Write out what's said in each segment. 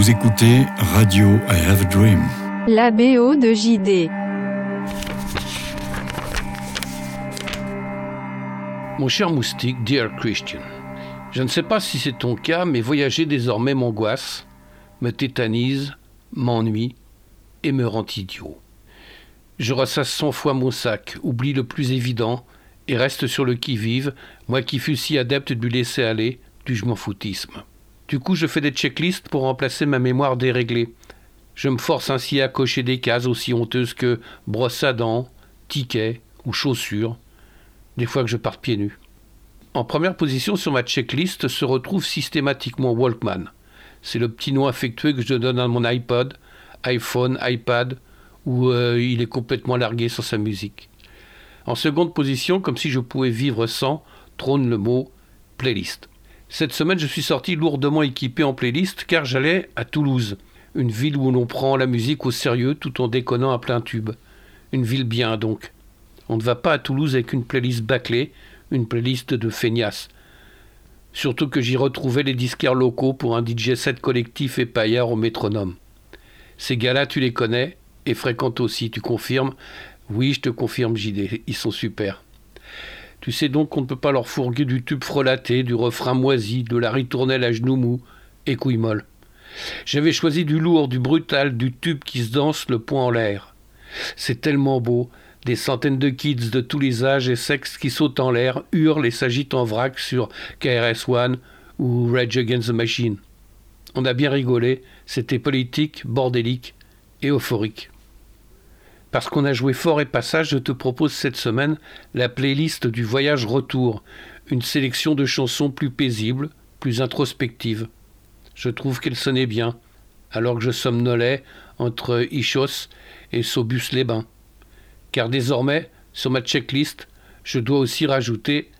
Vous écoutez Radio I Have a Dream. La BO de JD. Mon cher moustique, dear Christian, je ne sais pas si c'est ton cas, mais voyager désormais m'angoisse, me tétanise, m'ennuie et me rend idiot. Je ressasse cent fois mon sac, oublie le plus évident, et reste sur le qui-vive, moi qui fus si adepte du laisser-aller, du je m'en foutisme. Du coup, je fais des checklists pour remplacer ma mémoire déréglée. Je me force ainsi à cocher des cases aussi honteuses que brosse à dents, ticket ou chaussures, des fois que je parte pieds nus. En première position sur ma checklist se retrouve systématiquement Walkman. C'est le petit nom affectueux que je donne à mon iPod, iPhone, iPad, où euh, il est complètement largué sur sa musique. En seconde position, comme si je pouvais vivre sans, trône le mot playlist. Cette semaine, je suis sorti lourdement équipé en playlist car j'allais à Toulouse, une ville où l'on prend la musique au sérieux tout en déconnant à plein tube. Une ville bien donc. On ne va pas à Toulouse avec une playlist bâclée, une playlist de feignasses. Surtout que j'y retrouvais les disquaires locaux pour un DJ set collectif et paillard au métronome. Ces gars-là, tu les connais et fréquentes aussi, tu confirmes? Oui, je te confirme, JD, ils sont super. Tu sais donc qu'on ne peut pas leur fourguer du tube frelaté, du refrain moisi, de la ritournelle à genoux mou et couilles molles. J'avais choisi du lourd, du brutal, du tube qui se danse le poing en l'air. C'est tellement beau, des centaines de kids de tous les âges et sexes qui sautent en l'air, hurlent et s'agitent en vrac sur KRS-One ou Rage Against the Machine. On a bien rigolé, c'était politique, bordélique et euphorique. Parce qu'on a joué fort et passage, je te propose cette semaine la playlist du voyage retour, une sélection de chansons plus paisibles, plus introspectives. Je trouve qu'elle sonnait bien, alors que je somnolais entre Ichos et Saubus-les-Bains. Car désormais, sur ma checklist, je dois aussi rajouter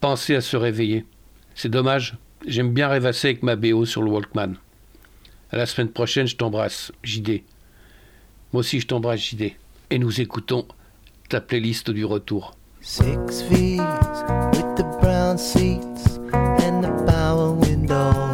penser à se réveiller. C'est dommage, j'aime bien rêvasser avec ma BO sur le Walkman. À la semaine prochaine, je t'embrasse, JD. Moi aussi, je t'embrasse, JD et nous écoutons ta playlist du retour. Six V's with the brown seats and the power windows.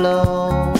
Blow.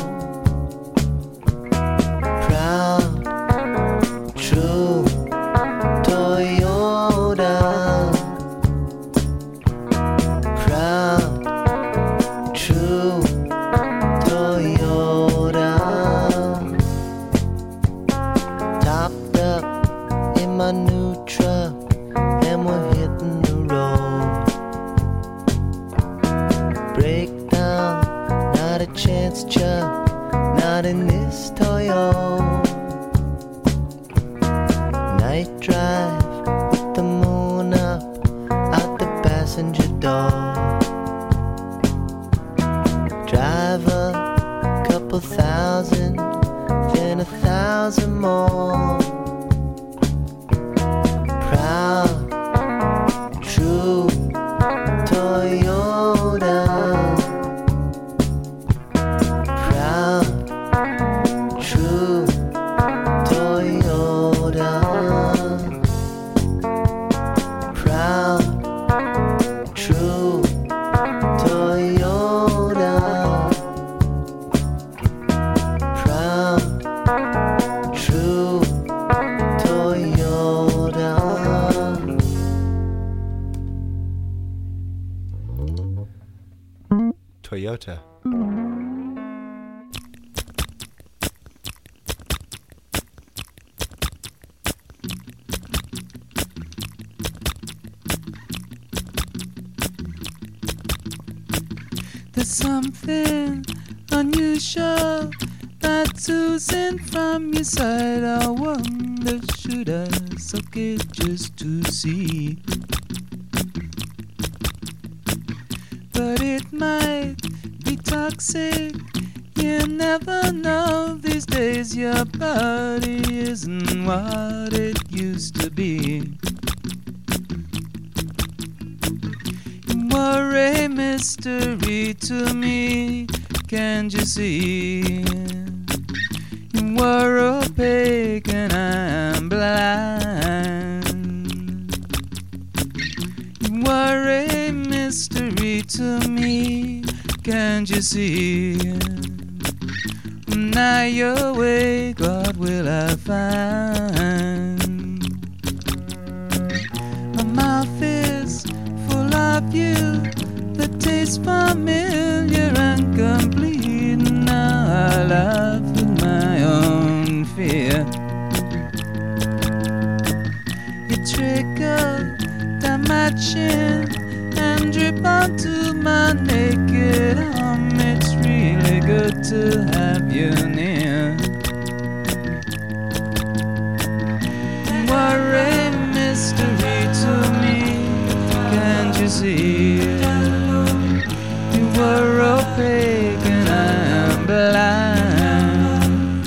There's something unusual that's oozing from your side. I wonder, should I suck it just to see? But it might toxic. You never know these days your body isn't what it used to be. You were a mystery to me, can't you see? You were opaque and I am blind. Can't you see? Now your way, God will I find. My mouth is full of you, the taste familiar and complete. Now I laugh with my own fear. You trickle down my chin and drip onto my naked to have you near. Are a mystery to me, can't you see? You were opaque and I am blind.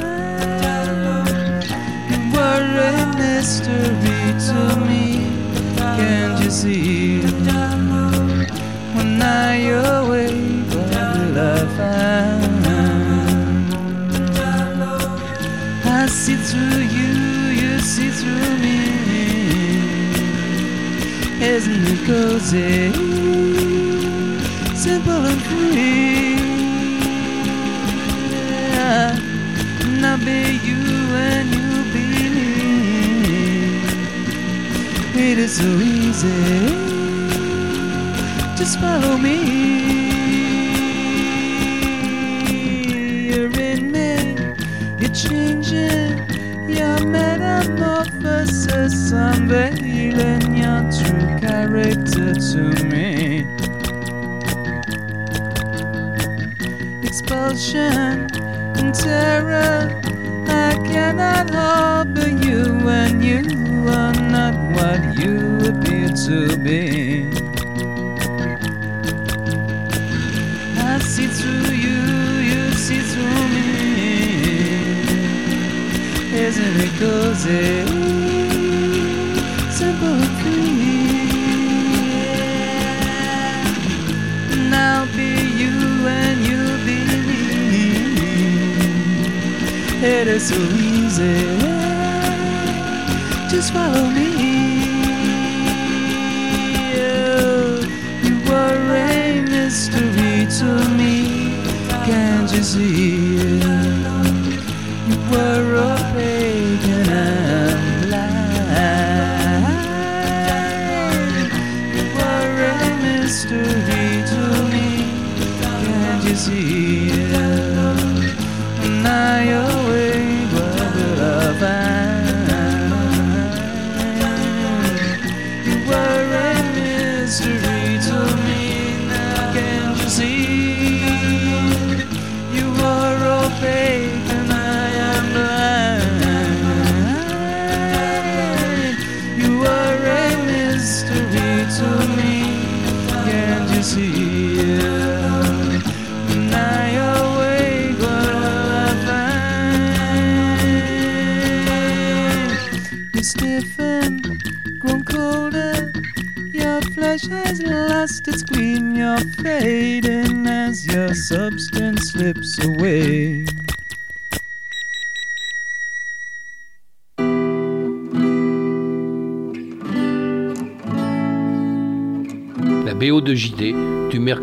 You were a mystery to me, can't you see? Cozy? Simple and free. Yeah. I'll be you and you be me. It is so easy. Just follow me. You're in me. You're changing your metamorphosis, true to me. Expulsion and terror, I cannot harbor you when you are not what you appear to be. I see through you, you see through me. Isn't it cozy? It so easy. Just follow me.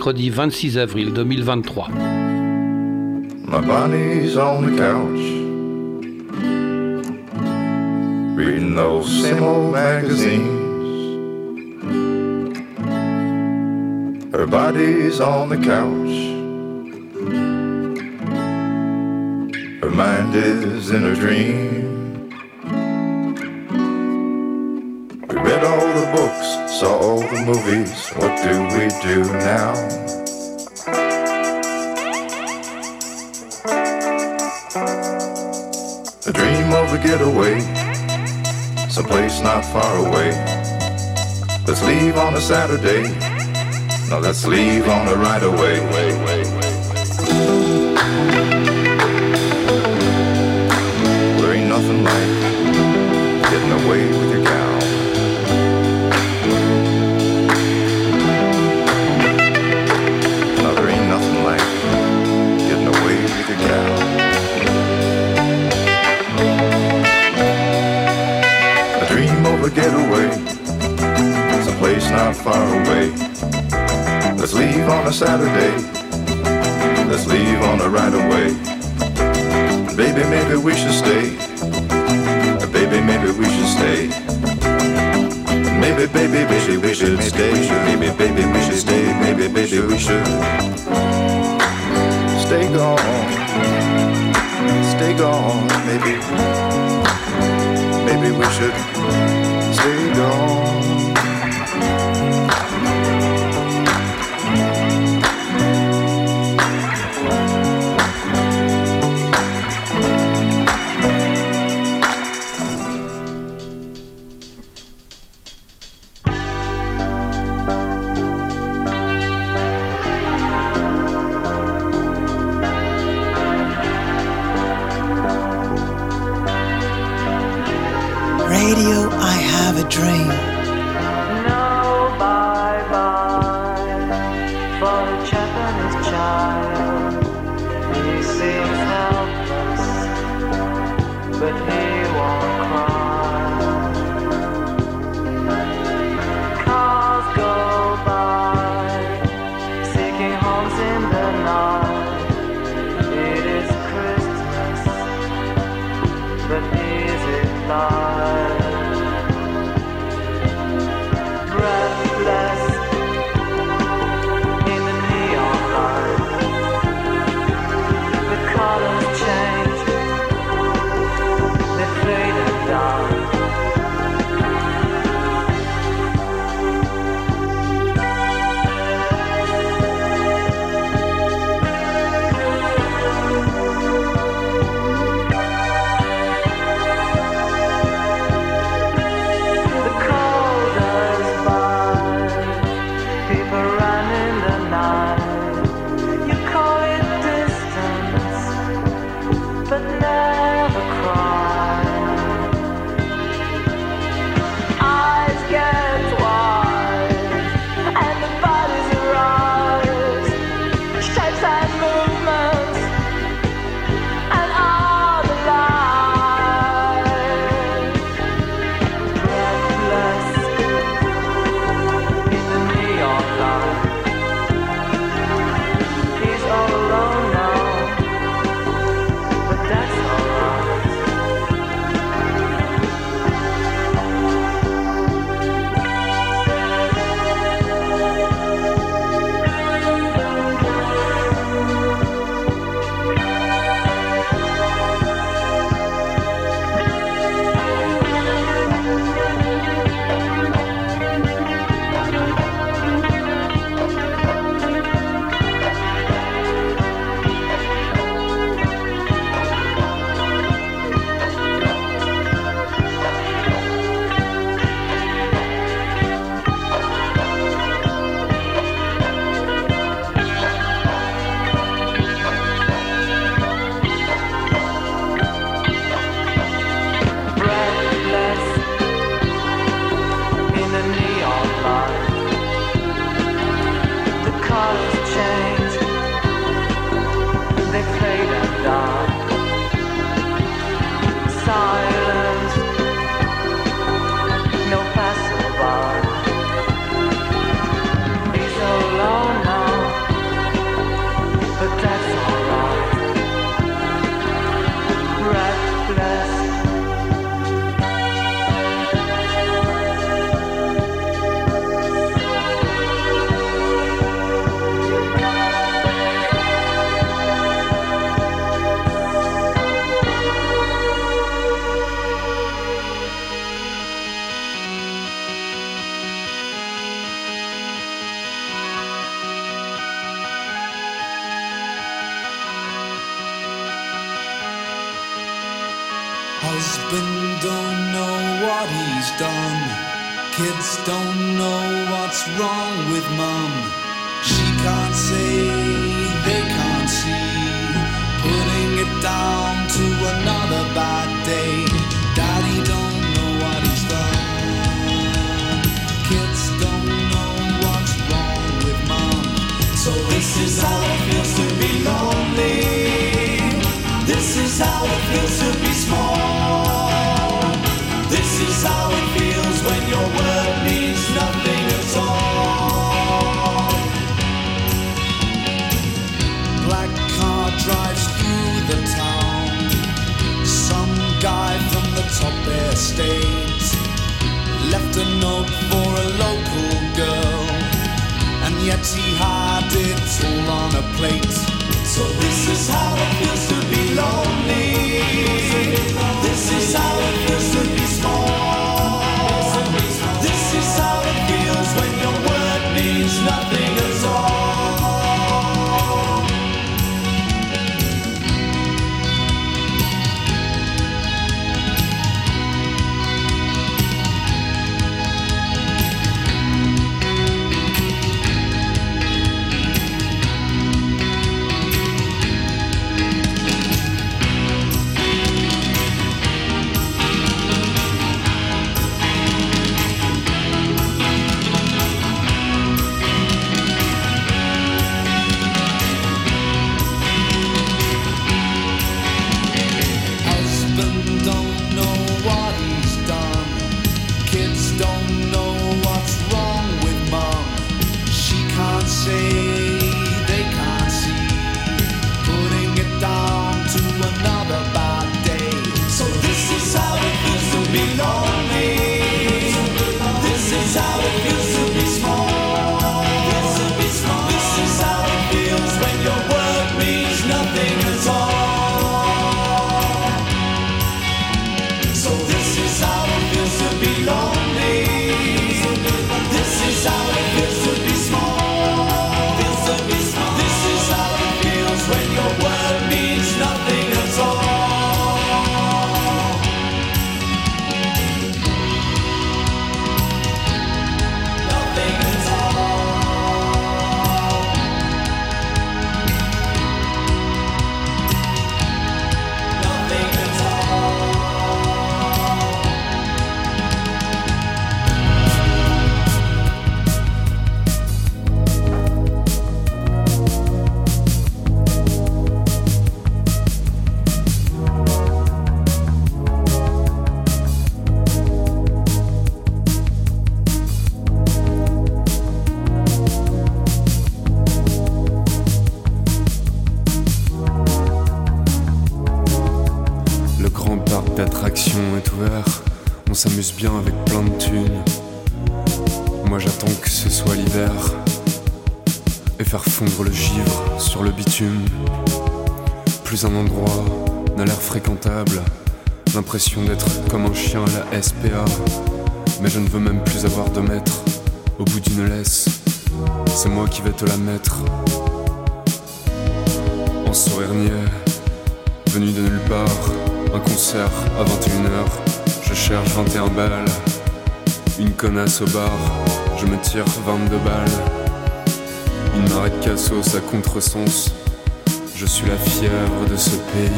Mercredi 26 avril 2023. My body's on the couch, reading those same old magazines. Her body's on the couch, her mind is in a dream. We read all the books, saw all the movies. What do we do now? A dream of a getaway, someplace not far away. Let's leave on a Saturday. No, let's leave on a right away. far away. Let's leave on a Saturday. Let's leave on a right away. Baby, maybe we should stay. Baby, maybe we should stay. Maybe, baby, baby, we should stay. Maybe, baby, we should stay. Maybe, baby, we should stay gone. Stay gone, maybe. Maybe we should stay gone. Un endroit n'a l'air fréquentable, l'impression d'être comme un chien à la SPA. Mais je ne veux même plus avoir de maître au bout d'une laisse. C'est moi qui vais te la mettre. En sourire niais, venu de nulle part, un concert à 21h, je cherche 21 balles, une connasse au bar, je me tire 22 balles, une marée de cassos à contresens, je suis la fièvre de ce pays.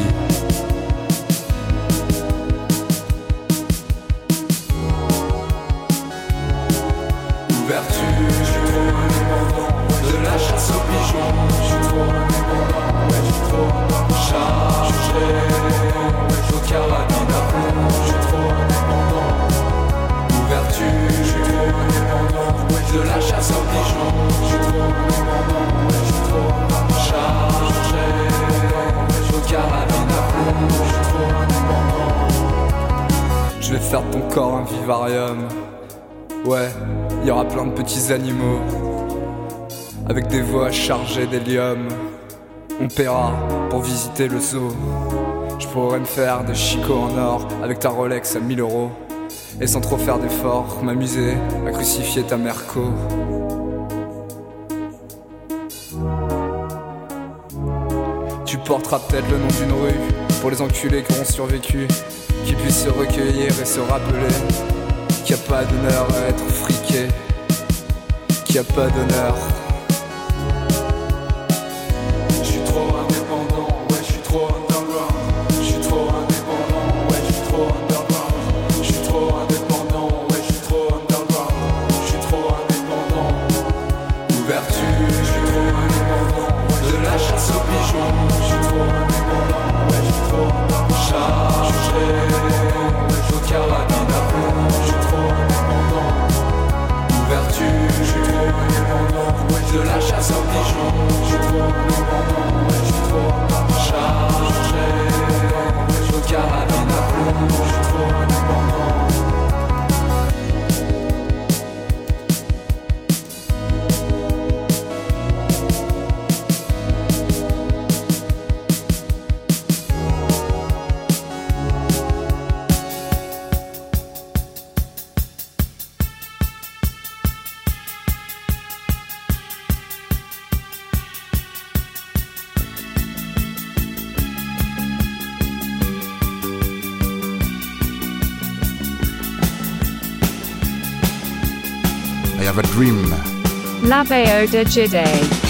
De la chasse aux pigeons, je suis trop je suis trop je vais faire ton corps un vivarium. Ouais, il y aura plein de petits animaux avec des voix chargées d'hélium. On paiera pour visiter le zoo. Je pourrais me faire des chicots en or avec ta Rolex à 1000 euros. Et sans trop faire d'efforts, m'amuser à crucifier ta merco. Tu porteras peut-être le nom d'une rue pour les enculés qui auront survécu, qui puissent se recueillir et se rappeler qu'il n'y a pas d'honneur à être friqué, qu'il n'y a pas d'honneur. De la chasse en pigeon, je trouve le bon je je prends chargé, je carabine à plomb, je prends le bon. La BO de JD.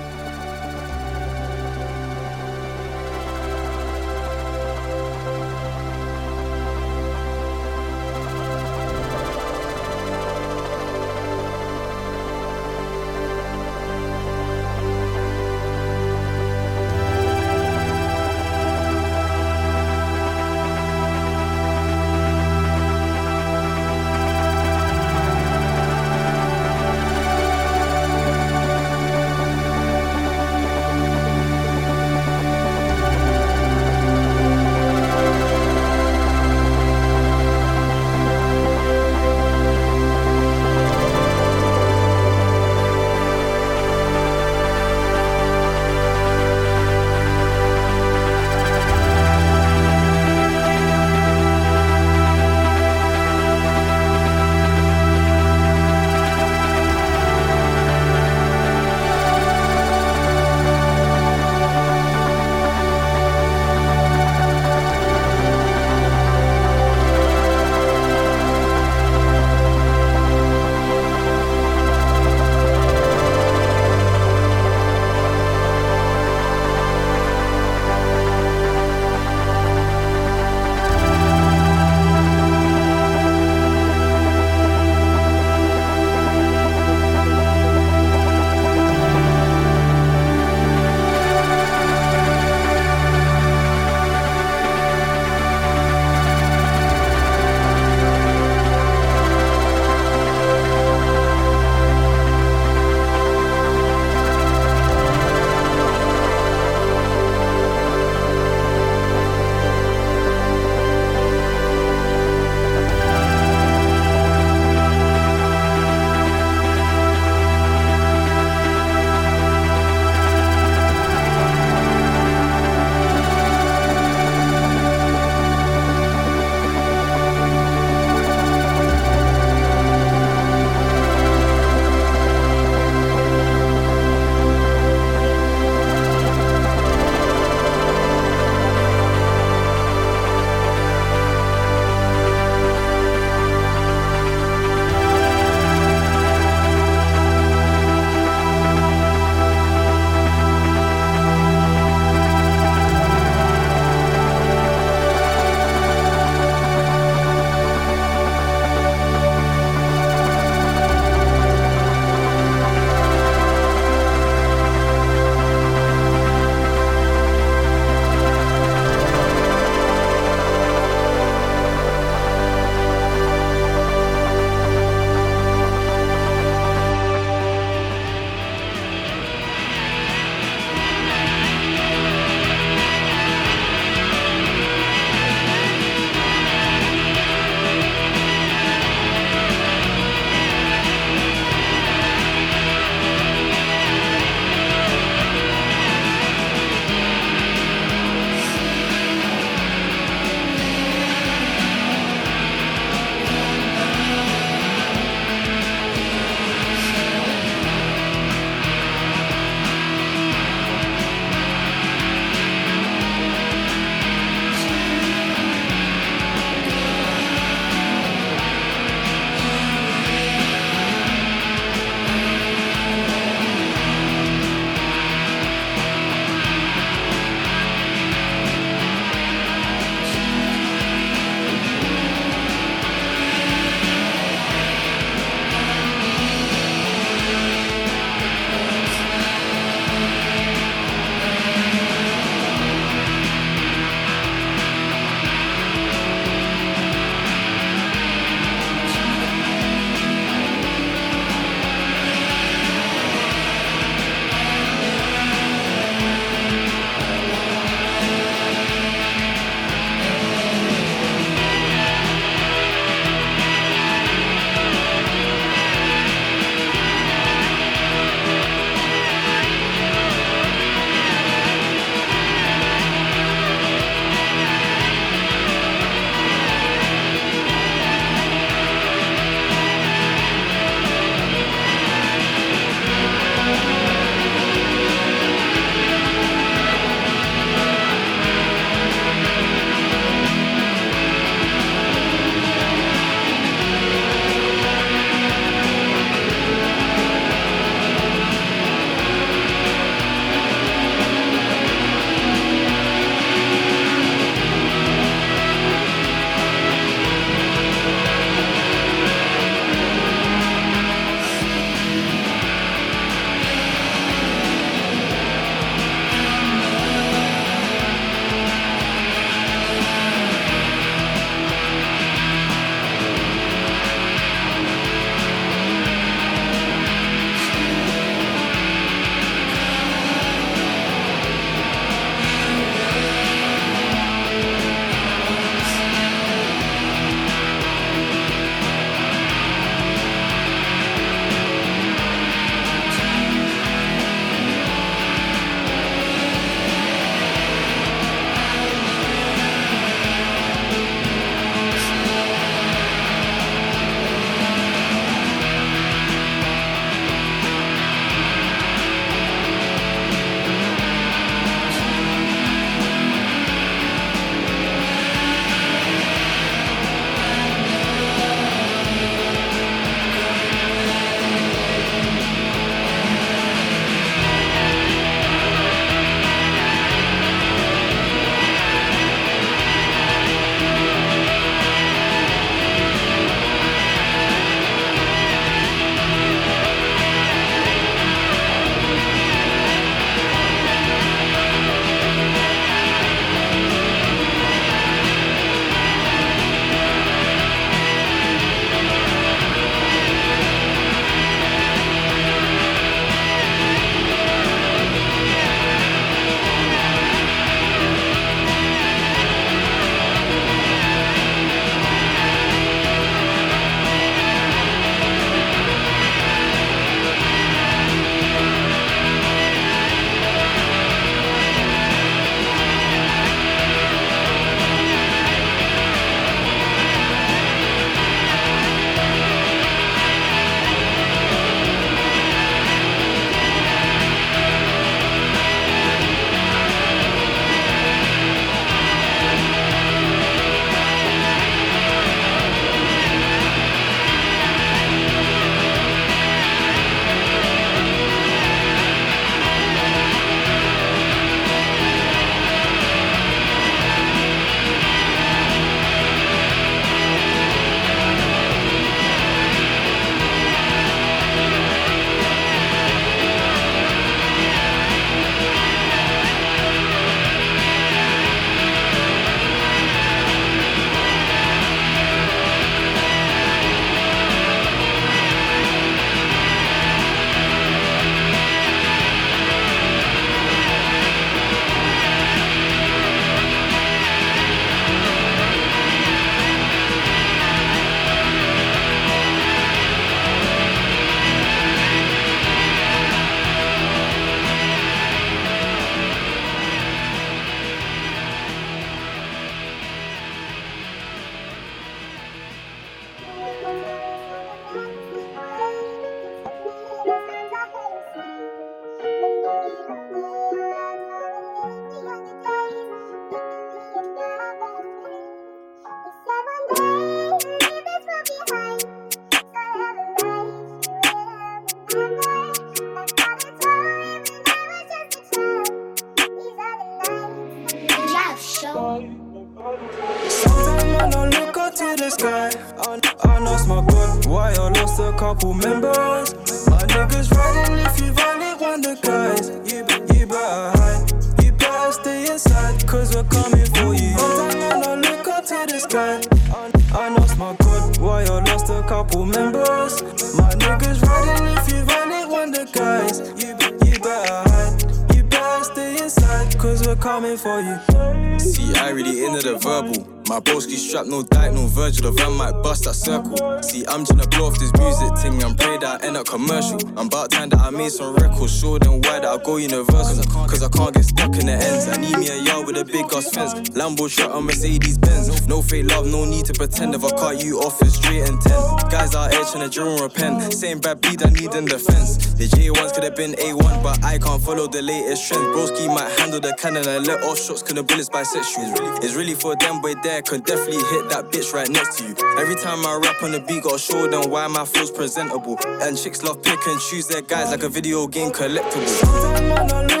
Cause I can't get stuck in the ends. I need me a yard with a big ass fence. Lambo truck and Mercedes Benz. No fake love, no need to pretend. If I cut you off, it's straight and ten. Guys out here tryna drill and repent. Same bad beat I need in defense. The J1s could have been A1, but I can't follow the latest trends. Broski might handle the cannon and let off shots, cause the bullets bisexual. It's really, it's really for them, boy, there could definitely hit that bitch right next to you. Every time I rap on the beat, gotta show them why my flow's presentable. And chicks love pick and choose their guys like a video game collectible.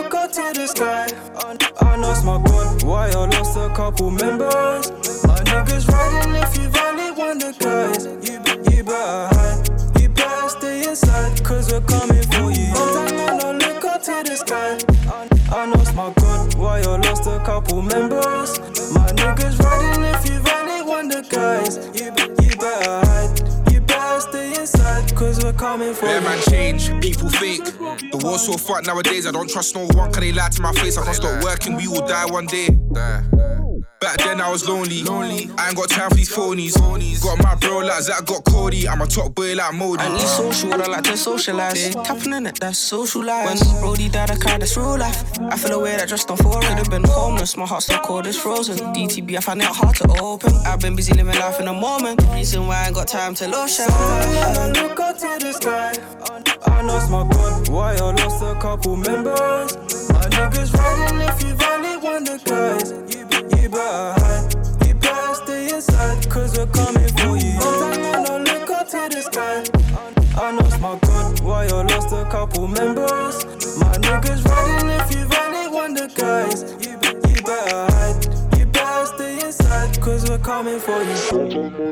The sky. I, I lost my God, why I lost a couple members. My niggas riding if you've only one the guys. You, you better hide, you better stay inside, cause we're coming for you. Oh, man, I look up to the sky. I, I lost my God, why I lost a couple members. My niggas riding if you've only one the guys. You, you better hide, you inside, cause we're coming for Yeah, you. man, change. People fake. The war's so fucked nowadays. I don't trust no one, cause they lie to my face. I can't stop working, we will die one day. Back then I was lonely. lonely. I ain't got time for these phonies. Got my bro like Zach, got Cody. I'm a top boy like Modi. And he's social, I like to socialize. Tapping in it, that's social life. When Brody died, I cried, that's real life. I feel away that just on four. Could have been homeless, my heart's so cold, it's frozen. DTB, I find it hard to open. I've been busy living life in the moment. Reason why I ain't got time to lotion. I look up to the sky. I, I lost my God, why I lost a couple members. My niggas riding if you've only one the guys. You, you better hide, you better stay inside, cause we're coming for you. Man, I look up to the sky. I, I lost my God, why I lost a couple members. My niggas riding if you've only one the guys. You, be- you better hide, you better stay inside, cause we're coming for you.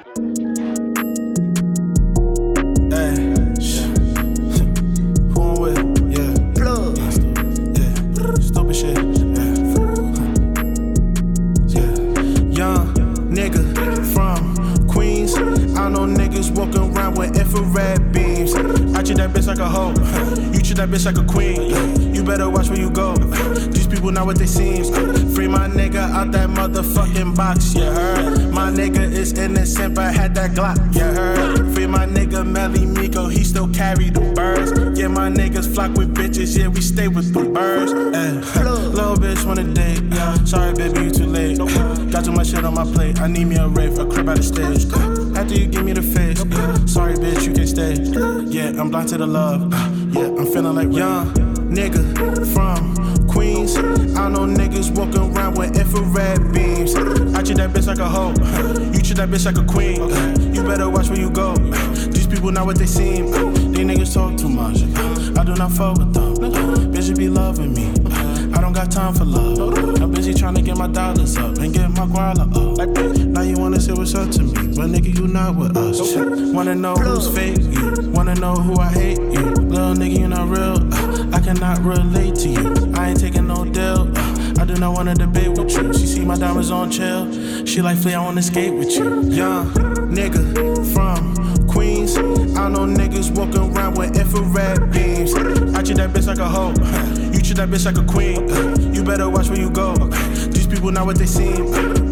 I know niggas walking around with infrared beams. I treat that bitch like a hoe. You treat that bitch like a queen. You better watch where you go. These people not what they seem. Free my nigga out that motherfucking box, you heard? My nigga is innocent, but had that Glock, you heard? Free my nigga Melly Miko, he still carry the birds. Yeah, my niggas flock with bitches, yeah, we stay with the birds. Eh, Little bitch wanna date, yeah. Sorry, baby, you too late. Got too much shit on my plate. I need me a rave, a crib out of stage. After you give me the face, yeah. sorry, bitch, you can stay. Yeah, I'm blind to the love. Yeah, I'm feeling like young nigga from Queens. I know niggas walking around with infrared beams. I treat that bitch like a hoe. You treat that bitch like a queen. You better watch where you go. These people not what they seem. These niggas talk too much. I do not fuck with them. Bitches be loving me. I don't got time for love. I'm busy trying to get my dollars up and get my guala up. Now you wanna say what's up to me, but nigga, you not with us. Wanna know who's fake? You wanna know who I hate? You little nigga, you not real. I cannot relate to you. I ain't taking no deal. I do not wanna debate with you. She see my diamonds on chill. She like Flea, I wanna skate with you. Young nigga from Queens. I know niggas walking around with infrared beams. I treat that bitch like a hoe. You treat that bitch like a queen. You better watch where you go. These people not what they seem.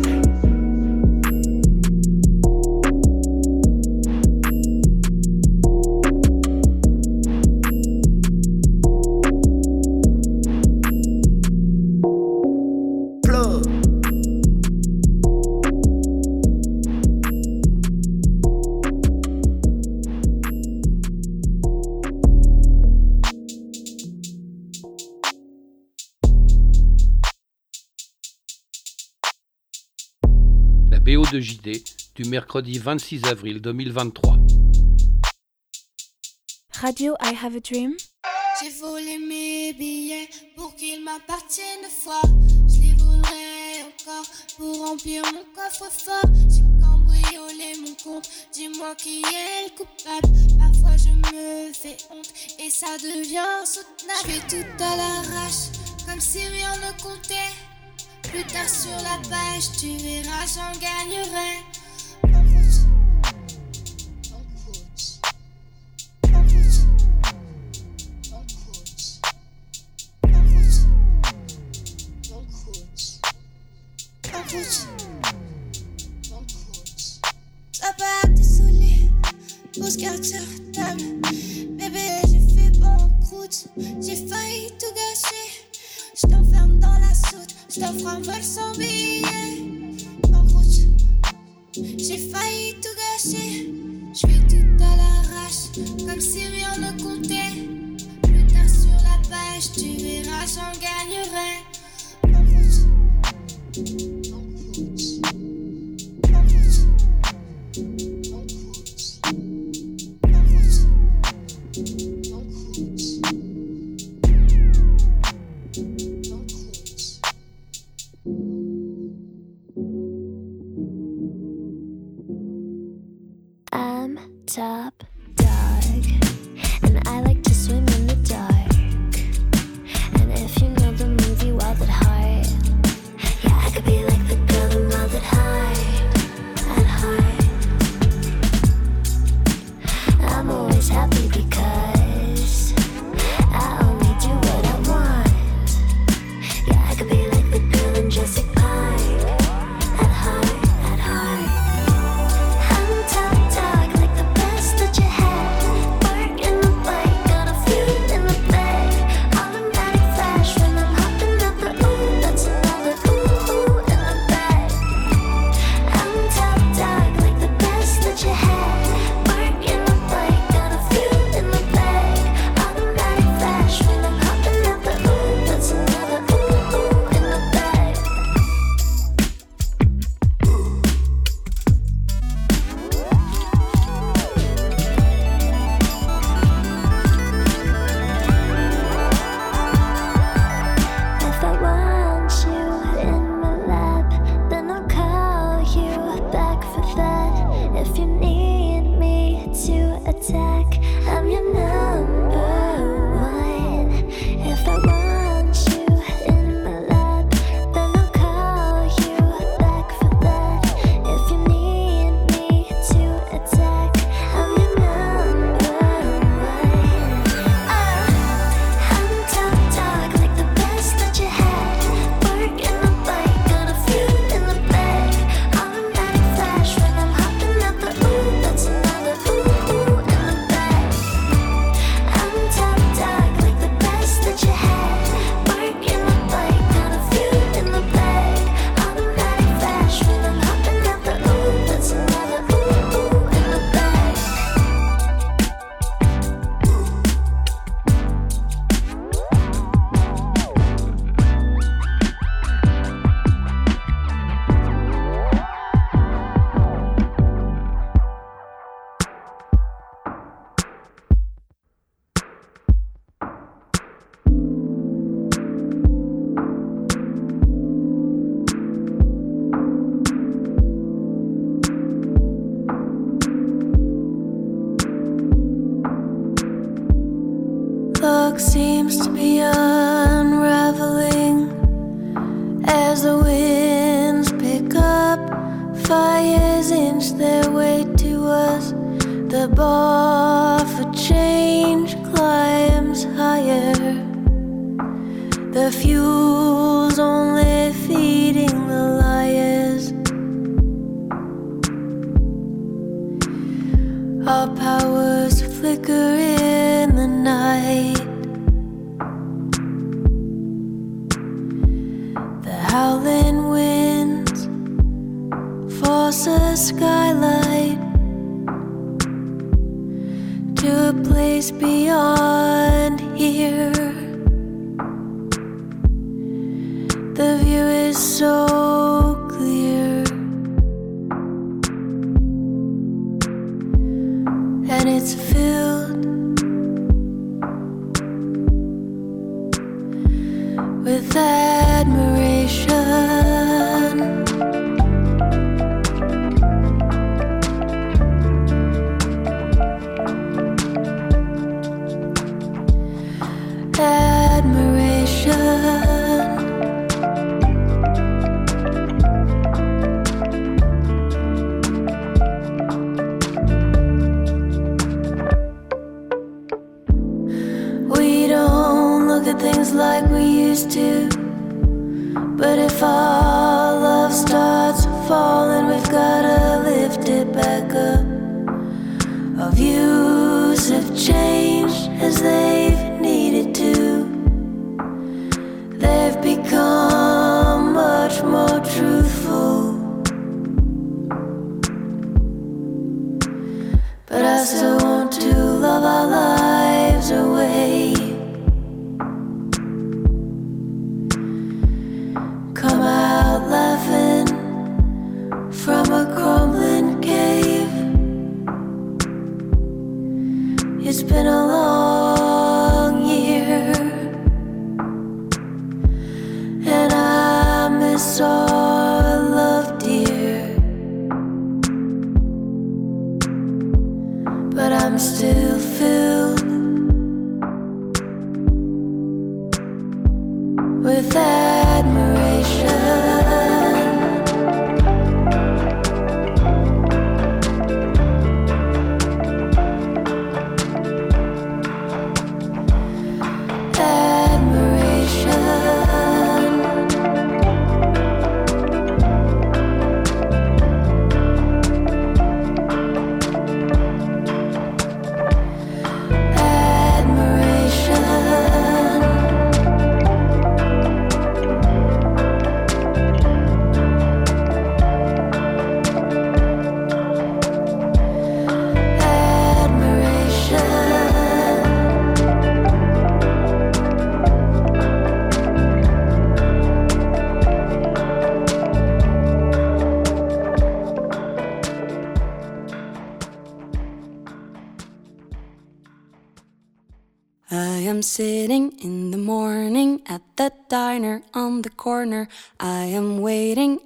du mercredi 26 avril 2023. Radio I Have a Dream. J'ai volé mes billets pour qu'ils m'appartiennent de fois. Je les volerai encore pour remplir mon coffre-fort. J'ai cambriolé mon compte, dis-moi qui est le coupable. Parfois je me fais honte et ça devient soutenable. Je fais tout à l'arrache, comme si rien ne comptait. Plus tard sur la page, tu verras, j'en gagnerai.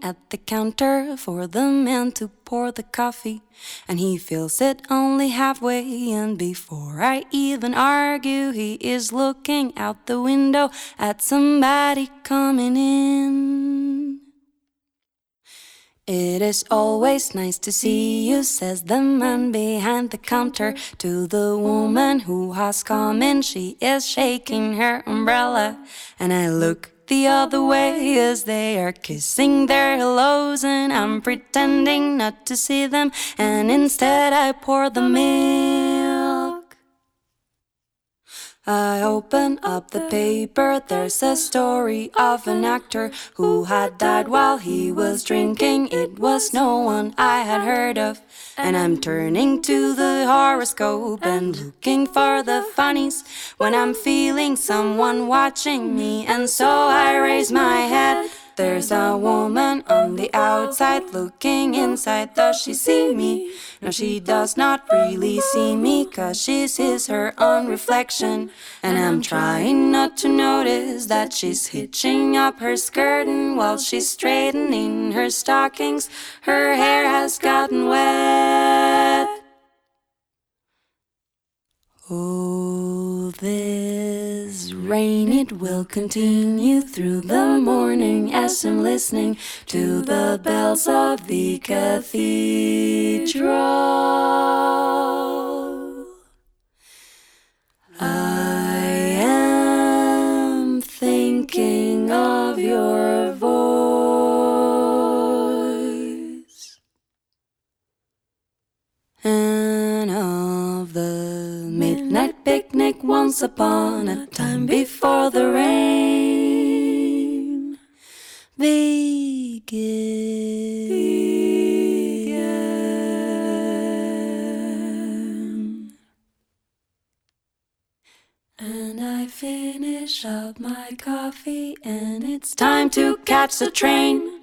At the counter for the man to pour the coffee. And he fills it only halfway. And before I even argue, he is looking out the window at somebody coming in. It is always nice to see you, says the man behind the counter to the woman who has come in. She is shaking her umbrella, and I look the other way as they are kissing their hellos, and I'm pretending not to see them, and instead I pour them milk. I open up the paper. There's a story of an actor who had died while he was drinking. It was no one I had heard of. And I'm turning to the horoscope and looking for the funnies when I'm feeling someone watching me. And so I raise my head. There's a woman on the outside looking inside. Does she see me? No, she does not really see me, cause she sees her own reflection. And I'm trying not to notice that she's hitching up her skirt and while she's straightening her stockings. Her hair has gotten wet. Oh, this rain, it will continue through the morning as I'm listening to the bells of the cathedral. I am thinking of your once upon a time before the rain began. And I finish up my coffee, and it's time to catch the train.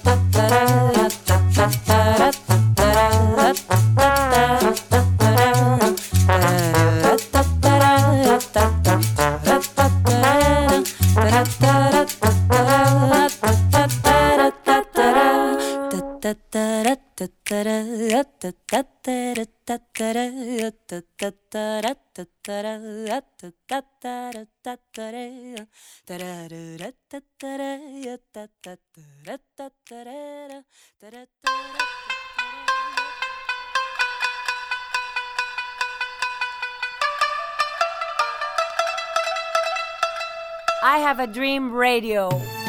I have a dream radio.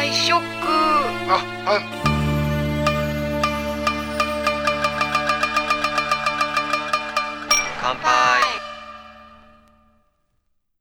配食。あはい。乾杯。